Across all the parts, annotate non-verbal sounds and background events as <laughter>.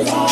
Et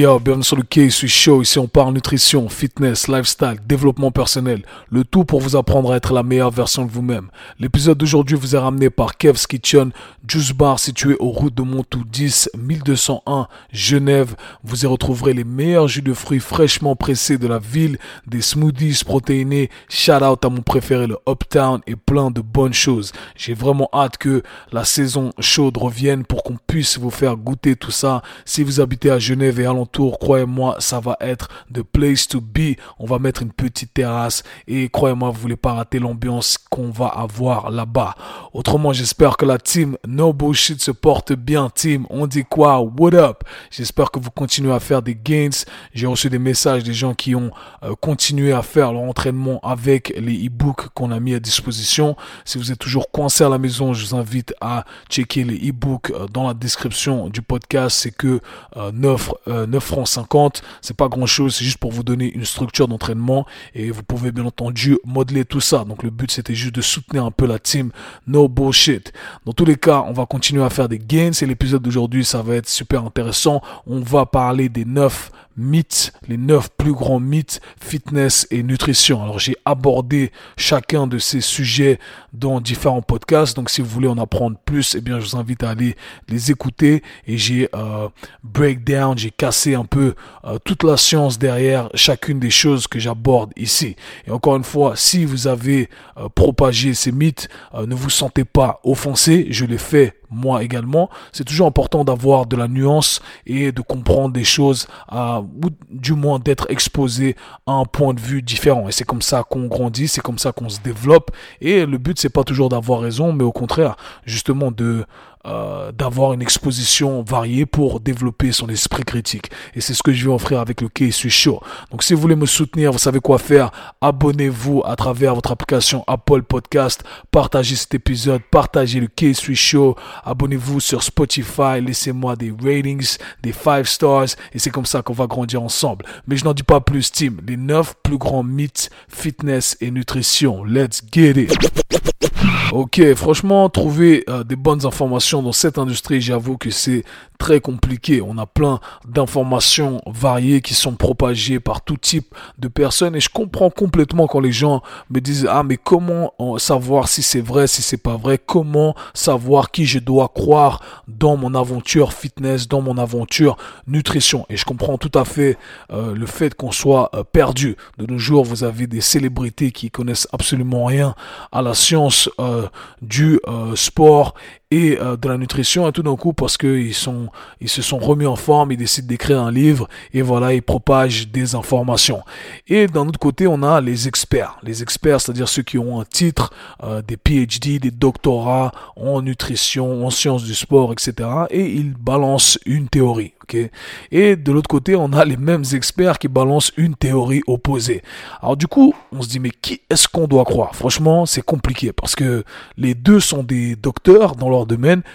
yo, bienvenue sur le K suis Show. Ici, on parle nutrition, fitness, lifestyle, développement personnel. Le tout pour vous apprendre à être la meilleure version de vous-même. L'épisode d'aujourd'hui vous est ramené par Kev's Kitchen, Juice Bar situé aux routes de Montou 10, 1201, Genève. Vous y retrouverez les meilleurs jus de fruits fraîchement pressés de la ville, des smoothies protéinés. Shout out à mon préféré, le Uptown et plein de bonnes choses. J'ai vraiment hâte que la saison chaude revienne pour qu'on puisse vous faire goûter tout ça. Si vous habitez à Genève et alentour, croyez-moi, ça va être the place to be. On va mettre une petite terrasse et croyez-moi, vous voulez pas rater l'ambiance qu'on va avoir là-bas. Autrement, j'espère que la team No Bullshit se porte bien, team. On dit quoi? What up? J'espère que vous continuez à faire des gains. J'ai reçu des messages des gens qui ont euh, continué à faire leur entraînement avec les e-books qu'on a mis à disposition. Si vous êtes toujours coincé à la maison, je vous invite à checker les e-books euh, dans la description du podcast. C'est que euh, 9, euh, 9 francs 50. C'est pas grand chose. C'est juste pour vous donner une structure d'entraînement et vous pouvez bien entendu modeler tout ça. Donc le but c'était juste de soutenir un peu la team No Bullshit. Dans tous les cas, on va continuer à faire des gains. Et l'épisode d'aujourd'hui, ça va être super intéressant. On va parler des 9 mythes, les 9 plus grands mythes fitness et nutrition. Alors j'ai abordé chacun de ces sujets dans différents podcasts. Donc si vous voulez en apprendre plus, eh bien je vous invite à aller les écouter. Et j'ai euh, breakdown, j'ai cassé un peu euh, toute la science derrière chacune des choses que j'aborde ici. Et encore une fois, si vous avez euh, propagé ces mythes, euh, ne vous sentez pas offensé. Je l'ai fait moi également. C'est toujours important d'avoir de la nuance et de comprendre des choses, à, ou du moins d'être exposé à un point de vue différent. Et c'est comme ça qu'on grandit, c'est comme ça qu'on se développe. Et le but, c'est pas toujours d'avoir raison, mais au contraire, justement de euh, d'avoir une exposition variée pour développer son esprit critique. Et c'est ce que je vais offrir avec le Case Show. Donc si vous voulez me soutenir, vous savez quoi faire. Abonnez-vous à travers votre application Apple Podcast. Partagez cet épisode, partagez le Case Show. Abonnez-vous sur Spotify, laissez-moi des ratings, des 5 stars. Et c'est comme ça qu'on va grandir ensemble. Mais je n'en dis pas plus, team. Les 9 plus grands mythes fitness et nutrition. Let's get it. Ok, franchement, trouver euh, des bonnes informations dans cette industrie, j'avoue que c'est très compliqué. On a plein d'informations variées qui sont propagées par tout type de personnes et je comprends complètement quand les gens me disent ah mais comment euh, savoir si c'est vrai, si c'est pas vrai, comment savoir qui je dois croire dans mon aventure fitness, dans mon aventure nutrition? Et je comprends tout à fait euh, le fait qu'on soit euh, perdu. De nos jours, vous avez des célébrités qui connaissent absolument rien à la science euh, du euh, sport et euh, de la nutrition et tout d'un coup parce que ils sont ils se sont remis en forme ils décident d'écrire un livre et voilà ils propagent des informations. Et d'un autre côté on a les experts. Les experts c'est-à-dire ceux qui ont un titre euh, des PhD des doctorats en nutrition en sciences du sport etc et ils balancent une théorie ok? Et de l'autre côté on a les mêmes experts qui balancent une théorie opposée. Alors du coup on se dit mais qui est-ce qu'on doit croire? Franchement c'est compliqué parce que les deux sont des docteurs dans leur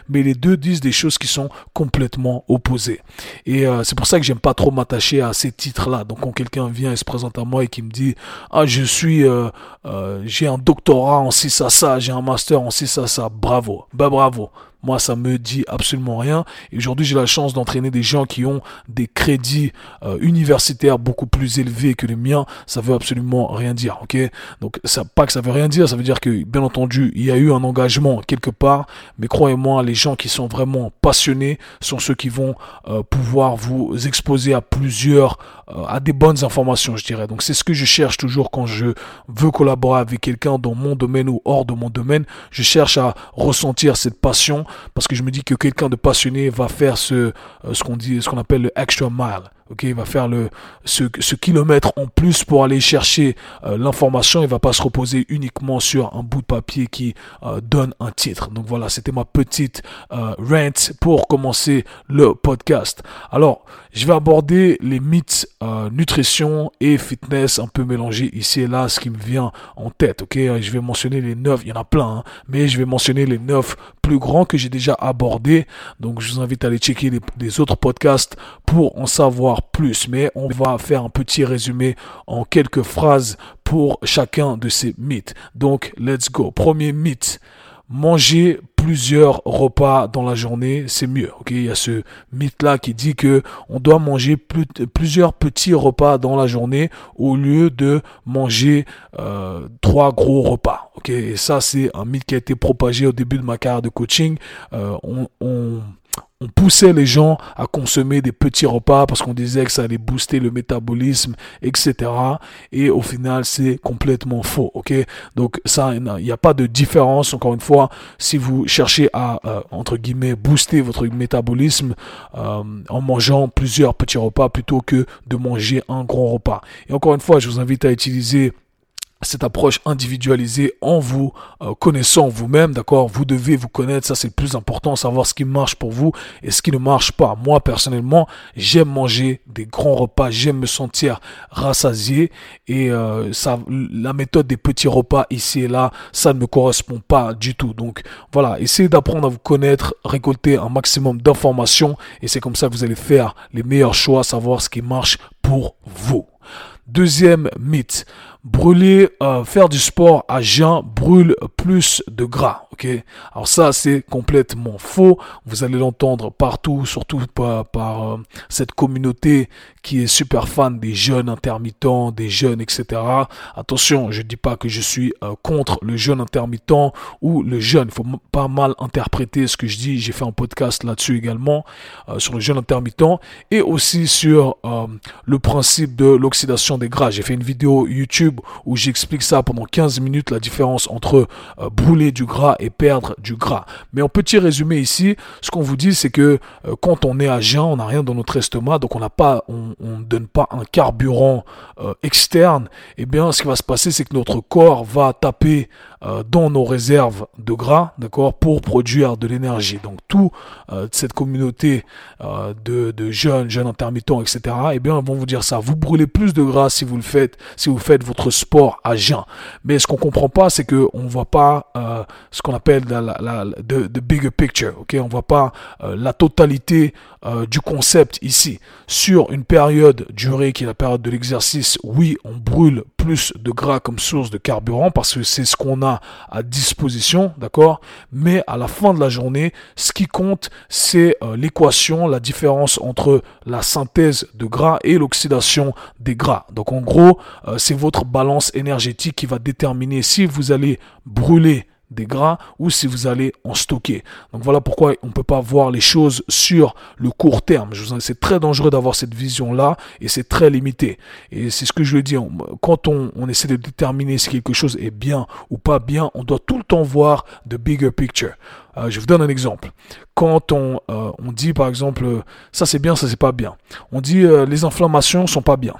mais les deux disent des choses qui sont complètement opposées. Et euh, c'est pour ça que j'aime pas trop m'attacher à ces titres-là. Donc quand quelqu'un vient et se présente à moi et qui me dit ah je suis euh, euh, j'ai un doctorat en ci ça ça, j'ai un master en ci ça ça, bravo, bah bravo. Moi, ça me dit absolument rien. Et aujourd'hui, j'ai la chance d'entraîner des gens qui ont des crédits euh, universitaires beaucoup plus élevés que les miens. Ça veut absolument rien dire, ok? Donc, ça, pas que ça veut rien dire, ça veut dire que, bien entendu, il y a eu un engagement quelque part. Mais croyez-moi, les gens qui sont vraiment passionnés sont ceux qui vont euh, pouvoir vous exposer à plusieurs, euh, à des bonnes informations, je dirais. Donc, c'est ce que je cherche toujours quand je veux collaborer avec quelqu'un dans mon domaine ou hors de mon domaine. Je cherche à ressentir cette passion parce que je me dis que quelqu'un de passionné va faire ce, euh, ce qu'on dit, ce qu'on appelle le extra mile. Ok, il va faire le ce, ce kilomètre en plus pour aller chercher euh, l'information. Il va pas se reposer uniquement sur un bout de papier qui euh, donne un titre. Donc voilà, c'était ma petite rant pour commencer le podcast. Alors, je vais aborder les mythes nutrition et fitness un peu mélangés ici et là, ce qui me vient en tête. Ok, je vais mentionner les neuf. Il y en a plein, hein, mais je vais mentionner les neuf plus grands que j'ai déjà abordés. Donc, je vous invite à aller checker les, les autres podcasts pour en savoir plus, mais on va faire un petit résumé en quelques phrases pour chacun de ces mythes. Donc, let's go. Premier mythe manger plusieurs repas dans la journée, c'est mieux. Ok, il y a ce mythe là qui dit que on doit manger plusieurs petits repas dans la journée au lieu de manger euh, trois gros repas. Ok, et ça c'est un mythe qui a été propagé au début de ma carrière de coaching. Euh, on, on on poussait les gens à consommer des petits repas parce qu'on disait que ça allait booster le métabolisme, etc. Et au final, c'est complètement faux. Ok, donc ça, il n'y a pas de différence. Encore une fois, si vous cherchez à euh, entre guillemets booster votre métabolisme euh, en mangeant plusieurs petits repas plutôt que de manger un grand repas. Et encore une fois, je vous invite à utiliser cette approche individualisée en vous euh, connaissant vous-même, d'accord? Vous devez vous connaître, ça c'est le plus important, savoir ce qui marche pour vous et ce qui ne marche pas. Moi personnellement, j'aime manger des grands repas, j'aime me sentir rassasié et euh, la méthode des petits repas ici et là, ça ne me correspond pas du tout. Donc voilà, essayez d'apprendre à vous connaître, récolter un maximum d'informations et c'est comme ça que vous allez faire les meilleurs choix, savoir ce qui marche pour vous. Deuxième mythe, brûler, euh, faire du sport à jeun brûle plus de gras. Ok, alors ça c'est complètement faux. Vous allez l'entendre partout, surtout par, par euh, cette communauté qui est super fan des jeunes intermittents, des jeunes, etc. Attention, je dis pas que je suis euh, contre le jeûne intermittent ou le jeûne. Il faut pas mal interpréter ce que je dis. J'ai fait un podcast là-dessus également sur le jeûne intermittent et aussi sur le principe de l'oxydation des gras. J'ai fait une vidéo YouTube où j'explique ça pendant 15 minutes, la différence entre euh, brûler du gras et perdre du gras. Mais en petit résumé ici, ce qu'on vous dit, c'est que euh, quand on est à jeun, on n'a rien dans notre estomac, donc on n'a pas, on ne donne pas un carburant euh, externe. Et eh bien, ce qui va se passer, c'est que notre corps va taper dans nos réserves de gras, d'accord, pour produire de l'énergie. Donc, toute cette communauté de, de jeunes, jeunes intermittents, etc., et eh bien, vont vous dire ça. Vous brûlez plus de gras si vous le faites, si vous faites votre sport à jeun. Mais ce qu'on comprend pas, c'est que on voit pas euh, ce qu'on appelle la, the, bigger picture. Ok, on voit pas euh, la totalité euh, du concept ici. Sur une période durée qui est la période de l'exercice, oui, on brûle plus de gras comme source de carburant parce que c'est ce qu'on a à disposition, d'accord? Mais à la fin de la journée, ce qui compte, c'est l'équation, la différence entre la synthèse de gras et l'oxydation des gras. Donc en gros, c'est votre balance énergétique qui va déterminer si vous allez brûler des gras ou si vous allez en stocker. Donc voilà pourquoi on ne peut pas voir les choses sur le court terme. C'est très dangereux d'avoir cette vision-là et c'est très limité. Et c'est ce que je veux dire. Quand on, essaie de déterminer si quelque chose est bien ou pas bien, on doit tout le temps voir the bigger picture. Euh, je vous donne un exemple. Quand on, euh, dit par exemple ça c'est bien, ça c'est pas bien. On dit euh, les inflammations sont pas bien.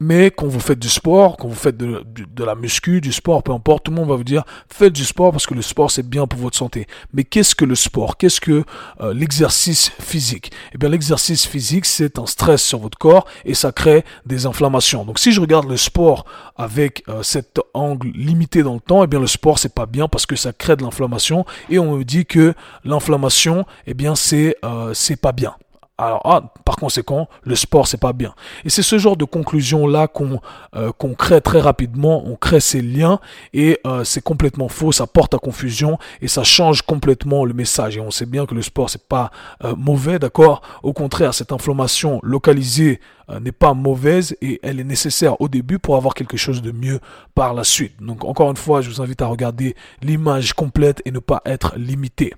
Mais quand vous faites du sport, quand vous faites de, la muscu, du sport, peu importe, tout le monde va vous dire faites du sport parce que le sport c'est bien pour votre santé. Mais qu'est-ce que le sport? Qu'est-ce que euh, l'exercice physique? Eh bien l'exercice physique c'est un stress sur votre corps et ça crée des inflammations. Donc si je regarde le sport avec euh, cet angle limité dans le temps, eh bien le sport c'est pas bien parce que ça crée de l'inflammation et on me dit que l'inflammation eh bien c'est euh, c'est pas bien. Alors, ah, par conséquent, le sport, c'est pas bien. Et c'est ce genre de conclusion-là qu'on euh, qu'on crée très rapidement, on crée ces liens, et euh, c'est complètement faux, ça porte à confusion, et ça change complètement le message. Et on sait bien que le sport, c'est pas euh, mauvais, d'accord? Au contraire, cette inflammation localisée n'est pas mauvaise et elle est nécessaire au début pour avoir quelque chose de mieux par la suite. Donc encore une fois, je vous invite à regarder l'image complète et ne pas être limité.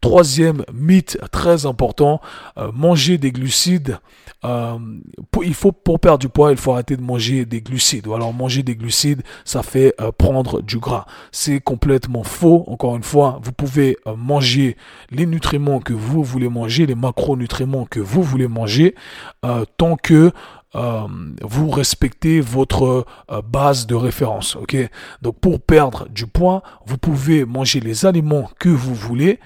Troisième mythe très important, euh, manger des glucides. Euh, il faut pour perdre du poids, il faut arrêter de manger des glucides. Ou alors manger des glucides, ça fait prendre du gras. C'est complètement faux. Encore une fois, vous pouvez manger les nutriments que vous voulez manger, les macronutriments que vous voulez manger, tant euh, vous respectez votre euh, base de référence. Donc pour perdre du poids, vous pouvez manger les aliments que vous voulez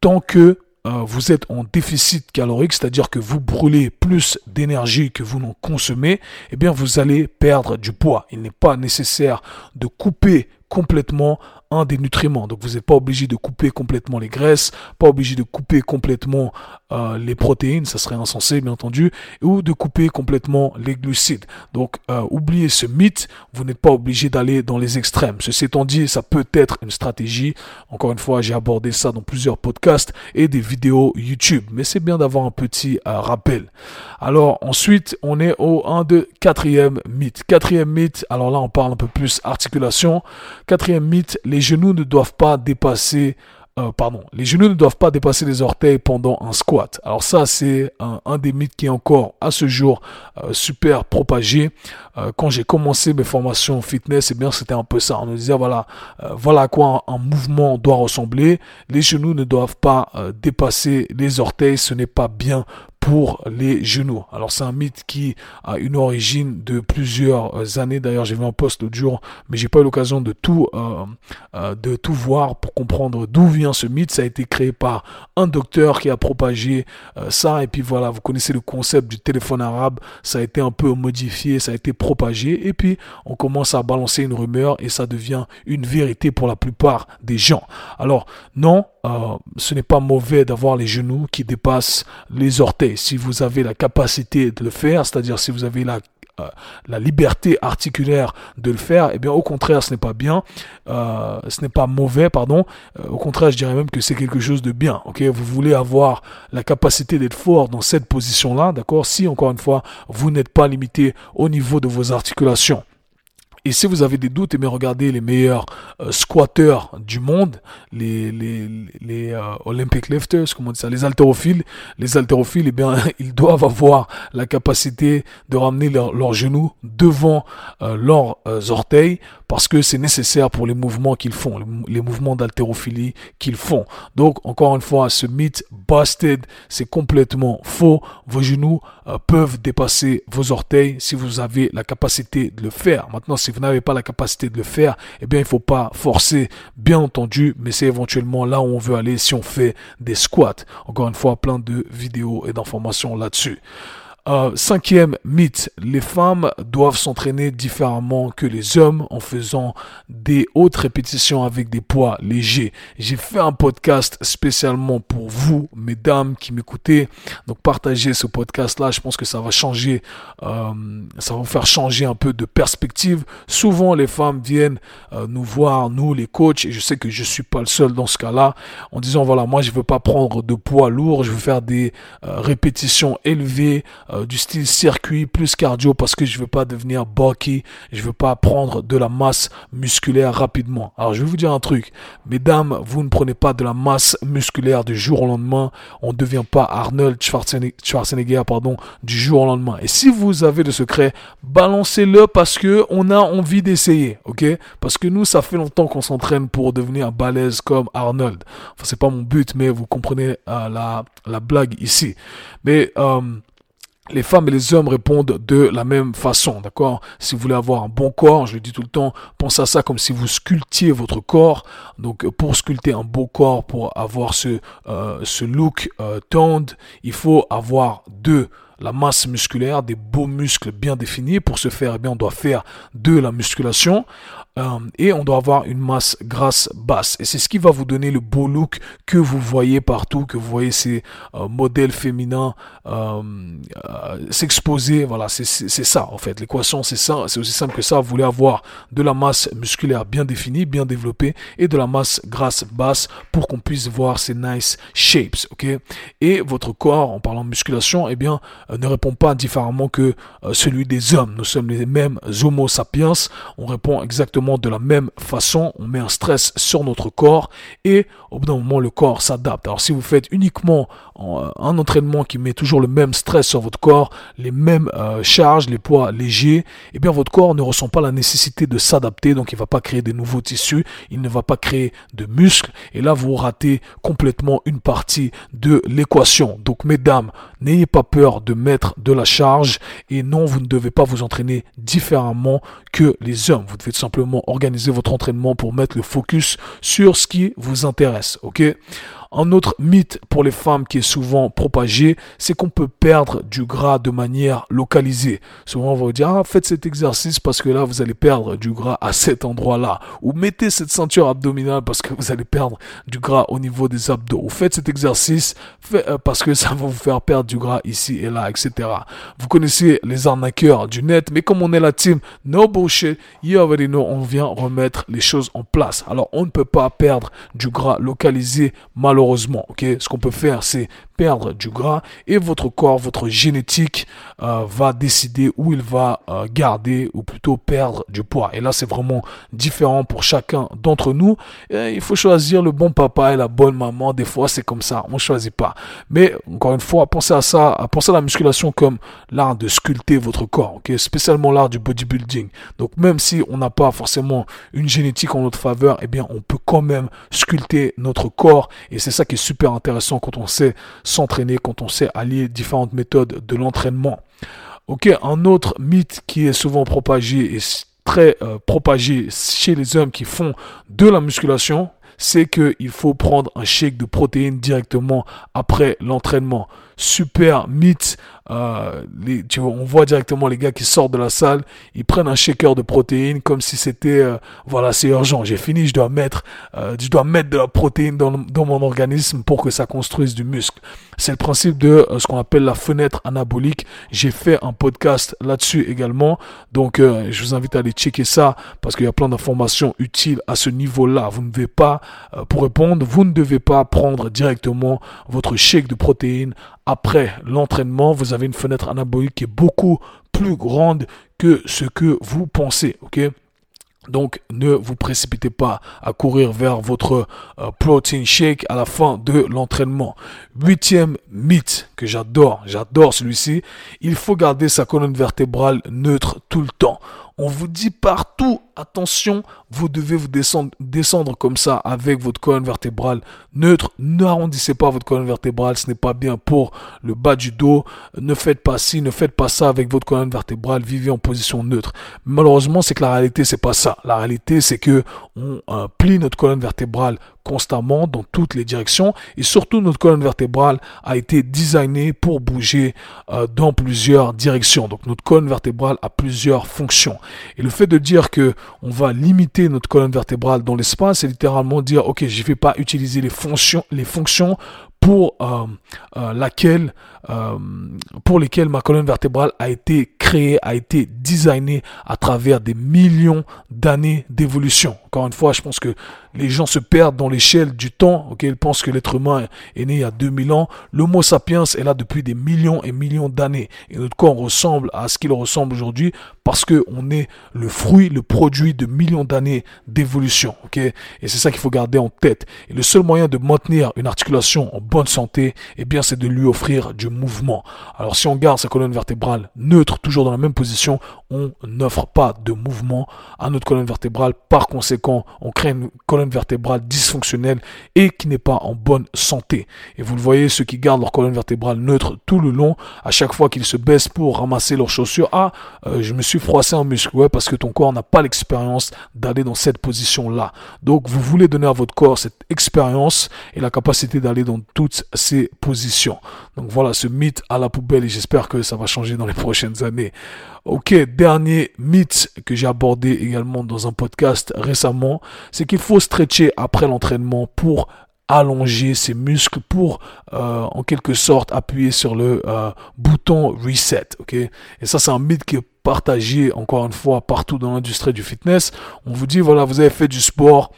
tant que euh, vous êtes en déficit calorique, c'est-à-dire que vous brûlez plus d'énergie que vous n'en consommez, eh bien vous allez perdre du poids. Il n'est pas nécessaire de couper complètement un des nutriments. Donc vous n'êtes pas obligé de couper complètement les graisses, pas obligé de couper complètement euh, les protéines, ça serait insensé bien entendu, ou de couper complètement les glucides. Donc euh, oubliez ce mythe, vous n'êtes pas obligé d'aller dans les extrêmes. Ceci étant dit, ça peut être une stratégie. Encore une fois, j'ai abordé ça dans plusieurs podcasts et des vidéos YouTube, mais c'est bien d'avoir un petit euh, rappel. Alors ensuite, on est au 1 de quatrième mythe. Quatrième mythe, alors là on parle un peu plus articulation. Quatrième mythe, les genoux ne doivent pas dépasser euh, pardon, les genoux ne doivent pas dépasser les orteils pendant un squat. Alors ça, c'est un, des mythes qui est encore à ce jour euh, super propagé. Euh, quand j'ai commencé mes formations fitness, eh bien c'était un peu ça. On nous disait voilà, voilà à quoi un, mouvement doit ressembler. Les genoux ne doivent pas dépasser les orteils. Ce n'est pas bien pour les genoux. Alors c'est un mythe qui a une origine de plusieurs années. D'ailleurs, j'ai vu un post l'autre jour, mais j'ai pas eu l'occasion de tout euh, euh, de tout voir pour comprendre d'où vient ce mythe. Ça a été créé par un docteur qui a propagé euh, ça. Et puis voilà, vous connaissez le concept du téléphone arabe. Ça a été un peu modifié, ça a été propagé. Et puis on commence à balancer une rumeur et ça devient une vérité pour la plupart des gens. Alors non, euh, ce n'est pas mauvais d'avoir les genoux qui dépassent les orteils. Si vous avez la capacité de le faire, c'est-à-dire si vous avez la euh, la liberté articulaire de le faire, eh bien au contraire, ce n'est pas bien, euh, ce n'est pas mauvais, pardon. au contraire, je dirais même que c'est quelque chose de bien. Ok, vous voulez avoir la capacité d'être fort dans cette position-là, d'accord? Si encore une fois, vous n'êtes pas limité au niveau de vos articulations. Et si vous avez des doutes, eh bien regardez les meilleurs euh, squatteurs du monde, les, les, les euh, Olympic lifters, comment on dit ça, les haltérophiles. Les haltérophiles, eh bien, <laughs> ils doivent avoir la capacité de ramener leurs genoux devant euh, leurs orteils parce que c'est nécessaire pour les mouvements qu'ils font, les, mouvements d'haltérophilie qu'ils font. Donc, encore une fois, ce mythe busted, c'est complètement faux. Vos genoux peuvent dépasser vos orteils si vous avez la capacité de le faire. Maintenant, si vous n'avez pas la capacité de le faire, eh bien, il faut pas forcer, bien entendu, mais c'est éventuellement là où on veut aller si on fait des squats. Encore une fois, plein de vidéos et d'informations là-dessus. Euh, cinquième mythe, les femmes doivent s'entraîner différemment que les hommes en faisant des hautes répétitions avec des poids légers. J'ai fait un podcast spécialement pour vous, mesdames qui m'écoutez. Donc partagez ce podcast-là, je pense que ça va changer, euh, ça va vous faire changer un peu de perspective. Souvent les femmes viennent euh, nous voir, nous les coachs, et je sais que je suis pas le seul dans ce cas-là, en disant voilà, moi je veux pas prendre de poids lourd, je veux faire des répétitions élevées euh, du style circuit plus cardio parce que je veux pas devenir bulky, je veux pas prendre de la masse musculaire rapidement. Alors je vais vous dire un truc, mesdames, vous ne prenez pas de la masse musculaire du jour au lendemain, on ne devient pas Arnold Schwarzenegger, pardon, du jour au lendemain. Et si vous avez le secret, balancez-le parce que on a envie d'essayer, ok? Parce que nous, ça fait longtemps qu'on s'entraîne pour devenir balèze comme Arnold. Enfin, c'est pas mon but, mais vous comprenez euh, la, la blague ici. Mais euh, les femmes et les hommes répondent de la même façon, d'accord? Si vous voulez avoir un bon corps, je le dis tout le temps, pensez à ça comme si vous sculptiez votre corps. Donc pour sculpter un beau corps, pour avoir ce, euh, ce look euh, il faut avoir deux la masse musculaire, des beaux muscles bien définis. Pour ce faire, eh bien, on doit faire de la musculation. Euh, et on doit avoir une masse grasse basse. Et c'est ce qui va vous donner le beau look que vous voyez partout, que vous voyez ces euh, modèles féminins euh, s'exposer. Voilà, c'est ça en fait. L'équation, c'est ça. C'est aussi simple que ça. Vous voulez avoir de la masse musculaire bien définie, bien développée, et de la masse grasse basse pour qu'on puisse voir ces nice shapes. Ok? Et votre corps, en parlant de musculation, eh bien, ne répond pas différemment que celui des hommes. Nous sommes les mêmes Homo sapiens. On répond exactement de la même façon, on met un stress sur notre corps et au bout d'un moment le corps s'adapte. Alors si vous faites uniquement euh, un entraînement qui met toujours le même stress sur votre corps, les mêmes euh, charges, les poids légers, eh bien votre corps ne ressent pas la nécessité de s'adapter, donc il ne va pas créer de nouveaux tissus, il ne va pas créer de muscles et là vous ratez complètement une partie de l'équation. Donc mesdames, n'ayez pas peur de mettre de la charge et non, vous ne devez pas vous entraîner différemment que les hommes. Vous devez simplement organiser votre entraînement pour mettre le focus sur ce qui vous intéresse. Ok? Un autre mythe pour les femmes qui est souvent propagé, c'est qu'on peut perdre du gras de manière localisée. Souvent, on va vous dire, ah, faites cet exercice parce que là, vous allez perdre du gras à cet endroit-là. Ou mettez cette ceinture abdominale parce que vous allez perdre du gras au niveau des abdos. Ou faites cet exercice euh, parce que ça va vous faire perdre du gras ici et là, etc. Vous connaissez les arnaqueurs du net, mais comme on est la team no bullshit, you already on vient remettre les choses en place. Alors, on ne peut pas perdre du gras localisé, malheureusement, ok? Ce qu'on peut faire, c'est perdre du gras et votre corps, votre génétique euh, va décider où il va euh, garder ou plutôt perdre du poids. Et là, c'est vraiment différent pour chacun d'entre nous. il faut choisir le bon papa et la bonne maman. Des fois, c'est comme ça, on choisit pas. Mais encore une fois, pensez à ça, pensez à la musculation comme l'art de sculpter votre corps, ok, spécialement l'art du bodybuilding. Donc même si on n'a pas forcément une génétique en notre faveur, eh bien, on peut quand même sculpter notre corps. Et c'est ça qui est super intéressant quand on sait s'entraîner, quand on sait allier différentes méthodes de l'entraînement. Ok, un autre mythe qui est souvent propagé et très euh, propagé chez les hommes qui font de la musculation, c'est qu'il faut prendre un shake de protéines directement après l'entraînement. Super mythe euh, les, tu vois, on voit directement les gars qui sortent de la salle, ils prennent un shaker de protéines comme si c'était, euh, voilà, c'est urgent. J'ai fini, je dois mettre, euh, je dois mettre de la protéine dans, dans, mon organisme pour que ça construise du muscle. C'est le principe de ce qu'on appelle la fenêtre anabolique. J'ai fait un podcast là-dessus également, donc je vous invite à aller checker ça parce qu'il y a plein d'informations utiles à ce niveau-là. Vous ne devez pas, pour répondre, vous ne devez pas prendre directement votre shake de protéines après l'entraînement. Vous avez une fenêtre anabolique qui est beaucoup plus grande que ce que vous pensez, ok? Donc ne vous précipitez pas à courir vers votre euh, protein shake à la fin de l'entraînement. Huitième mythe que j'adore, j'adore celui-ci, il faut garder sa colonne vertébrale neutre tout le temps. On vous dit partout, attention, vous devez vous descendre, comme ça avec votre colonne vertébrale neutre. N'arrondissez pas votre colonne vertébrale, ce n'est pas bien pour le bas du dos. Ne faites pas ci, ne faites pas ça avec votre colonne vertébrale. Vivez en position neutre. Malheureusement, c'est que la réalité, c'est pas ça. La réalité, c'est que on euh, plie notre colonne vertébrale constamment dans toutes les directions et surtout notre colonne vertébrale a été designée pour bouger euh, dans plusieurs directions. Donc notre colonne vertébrale a plusieurs fonctions. Et le fait de dire que on va limiter notre colonne vertébrale dans l'espace, c'est littéralement dire ok, je vais pas utiliser les fonctions les fonctions pour euh, euh, laquelle, pour lesquelles ma colonne vertébrale a été a été designée à travers des millions d'années d'évolution. Encore une fois, je pense que les gens se perdent dans l'échelle du temps. Ok, ils pensent que l'être humain est né il y a 2000 ans. L'Homo sapiens est là depuis des millions et millions d'années. Et notre corps ressemble à ce qu'il ressemble aujourd'hui parce que on est le fruit, le produit de millions d'années d'évolution. Ok, et c'est ça qu'il faut garder en tête. Et le seul moyen de maintenir une articulation en bonne santé, eh bien, c'est de lui offrir du mouvement. Alors, si on garde sa colonne vertébrale neutre, toujours dans la même position, on n'offre pas de mouvement à notre colonne vertébrale. Par conséquent, on crée une colonne vertébrale dysfonctionnelle et qui n'est pas en bonne santé. Et vous le voyez, ceux qui gardent leur colonne vertébrale neutre tout le long, à chaque fois qu'ils se baissent pour ramasser leurs chaussures, ah, euh, je me suis froissé en muscle. Ouais, parce que ton corps n'a pas l'expérience d'aller dans cette position-là. Donc, vous voulez donner à votre corps cette expérience et la capacité d'aller dans tout toutes ces positions. Donc voilà, ce mythe à la poubelle et j'espère que ça va changer dans les prochaines années. Ok, dernier mythe que j'ai abordé également dans un podcast récemment, c'est qu'il faut stretcher après l'entraînement pour allonger ses muscles pour euh, en quelque sorte appuyer sur le euh, bouton reset ok? Et ça c'est un mythe qui est partagé encore une fois partout dans l'industrie du fitness. On vous dit voilà vous avez fait du sport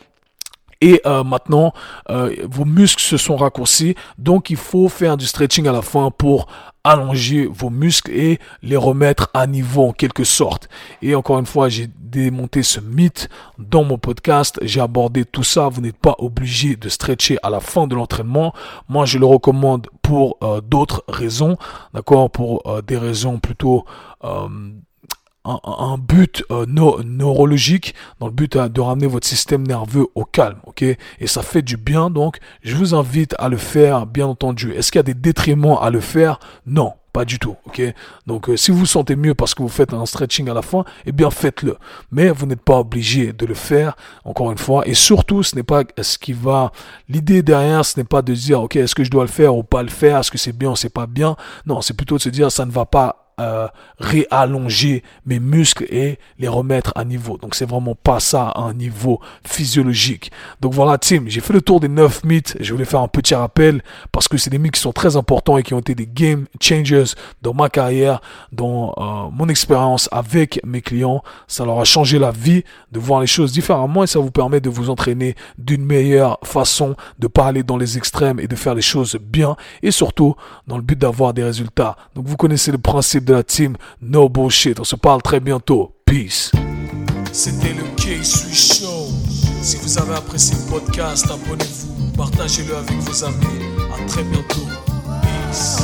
et euh, maintenant euh, vos muscles se sont raccourcis. Donc il faut faire du stretching à la fin pour allonger vos muscles et les remettre à niveau en quelque sorte. Et encore une fois j'ai démonté ce mythe dans mon podcast. J'ai abordé tout ça. Vous n'êtes pas obligé de stretcher à la fin de l'entraînement. Moi je le recommande pour euh, d'autres raisons. D'accord? Pour des raisons plutôt un, but euh, neurologique dans le but euh, de ramener votre système nerveux au calme, ok? Et ça fait du bien, donc je vous invite à le faire, bien entendu. Est-ce qu'il y a des détriments à le faire? Non, Pas du tout, ok? Donc euh, si vous vous sentez mieux parce que vous faites un stretching à la fin, eh bien faites-le. Mais vous n'êtes pas obligé de le faire, encore une fois. Et surtout, ce n'est pas ce qui va... L'idée derrière, ce n'est pas de dire, ok, est-ce que je dois le faire ou pas le faire? Est-ce que c'est bien ou c'est pas bien? Non, c'est plutôt de se dire, ça ne va pas euh, réallonger mes muscles et les remettre à niveau. Donc c'est vraiment pas ça un niveau physiologique. Donc voilà Tim, j'ai fait le tour des 9 mythes. Je voulais faire un petit rappel parce que c'est des mythes qui sont très importants et qui ont été des game changers dans ma carrière, dans euh, mon expérience avec mes clients. Ça leur a changé la vie de voir les choses différemment et ça vous permet de vous entraîner d'une meilleure façon, de pas aller dans les extrêmes et de faire les choses bien et surtout dans le but d'avoir des résultats. Donc vous connaissez le principe de la team No Bullshit. On se parle très bientôt. Peace. C'était le K-Sui Show. Si vous avez apprécié le podcast, abonnez-vous, partagez-le avec vos amis. À très bientôt. Peace.